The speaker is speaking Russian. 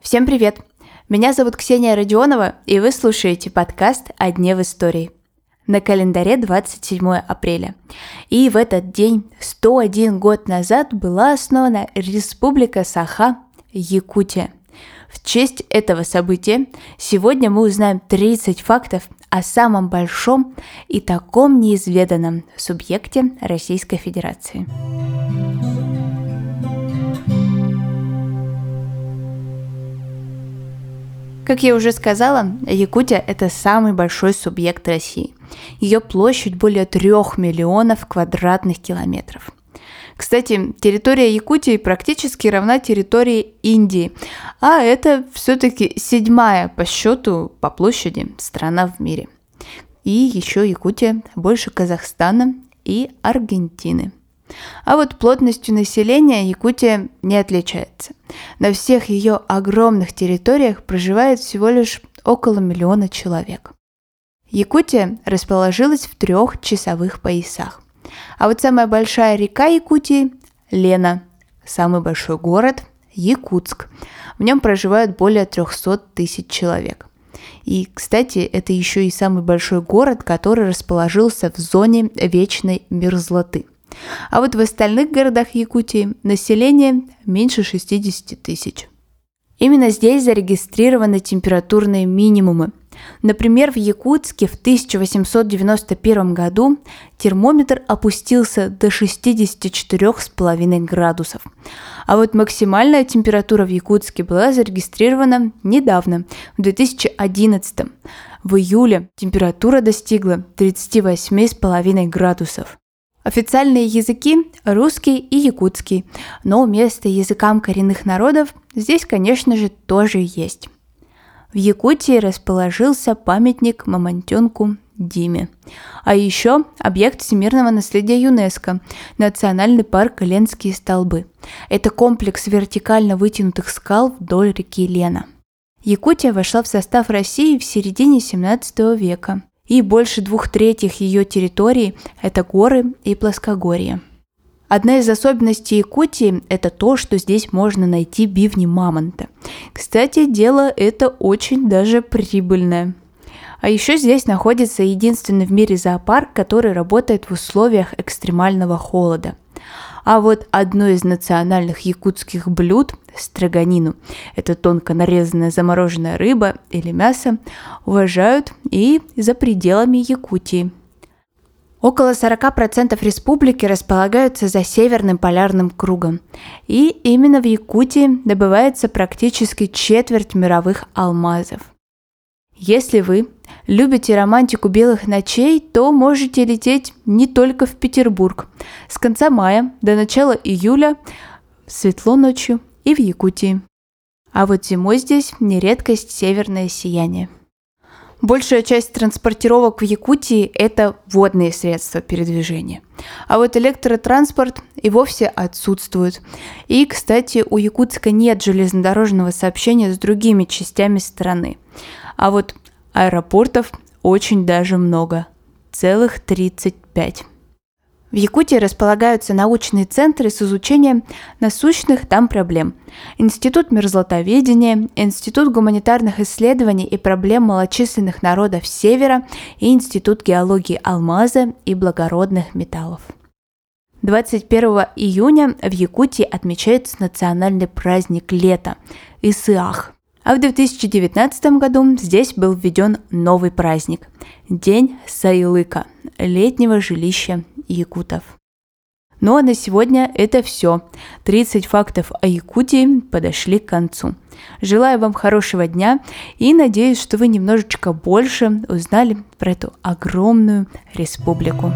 Всем привет! Меня зовут Ксения Родионова, и вы слушаете подкаст «О дне в истории». На календаре 27 апреля. И в этот день, 101 год назад, была основана Республика Саха, Якутия. В честь этого события сегодня мы узнаем 30 фактов о самом большом и таком неизведанном субъекте Российской Федерации. Как я уже сказала, Якутия – это самый большой субъект России. Ее площадь более трех миллионов квадратных километров. Кстати, территория Якутии практически равна территории Индии, а это все-таки седьмая по счету по площади страна в мире. И еще Якутия больше Казахстана и Аргентины. А вот плотностью населения Якутия не отличается. На всех ее огромных территориях проживает всего лишь около миллиона человек. Якутия расположилась в трех часовых поясах. А вот самая большая река Якутии – Лена. Самый большой город – Якутск. В нем проживают более 300 тысяч человек. И, кстати, это еще и самый большой город, который расположился в зоне вечной мерзлоты – а вот в остальных городах Якутии население меньше 60 тысяч. Именно здесь зарегистрированы температурные минимумы. Например, в Якутске в 1891 году термометр опустился до 64,5 градусов. А вот максимальная температура в Якутске была зарегистрирована недавно, в 2011. В июле температура достигла 38,5 градусов. Официальные языки – русский и якутский, но место языкам коренных народов здесь, конечно же, тоже есть. В Якутии расположился памятник мамонтенку Диме. А еще объект всемирного наследия ЮНЕСКО – Национальный парк Ленские столбы. Это комплекс вертикально вытянутых скал вдоль реки Лена. Якутия вошла в состав России в середине 17 века – и больше двух третьих ее территории – это горы и плоскогорье. Одна из особенностей Якутии – это то, что здесь можно найти бивни мамонта. Кстати, дело это очень даже прибыльное. А еще здесь находится единственный в мире зоопарк, который работает в условиях экстремального холода – а вот одно из национальных якутских блюд – строганину – это тонко нарезанная замороженная рыба или мясо – уважают и за пределами Якутии. Около 40% республики располагаются за северным полярным кругом. И именно в Якутии добывается практически четверть мировых алмазов. Если вы любите романтику белых ночей, то можете лететь не только в Петербург. С конца мая до начала июля светло ночью и в Якутии. А вот зимой здесь не редкость северное сияние. Большая часть транспортировок в Якутии – это водные средства передвижения. А вот электротранспорт и вовсе отсутствует. И, кстати, у Якутска нет железнодорожного сообщения с другими частями страны. А вот Аэропортов очень даже много. Целых 35. В Якутии располагаются научные центры с изучением насущных там проблем. Институт мерзлотоведения, Институт гуманитарных исследований и проблем малочисленных народов Севера и Институт геологии алмаза и благородных металлов. 21 июня в Якутии отмечается национальный праздник лета – Исыах. А в 2019 году здесь был введен новый праздник – День Сайлыка, летнего жилища якутов. Ну а на сегодня это все. 30 фактов о Якутии подошли к концу. Желаю вам хорошего дня и надеюсь, что вы немножечко больше узнали про эту огромную республику.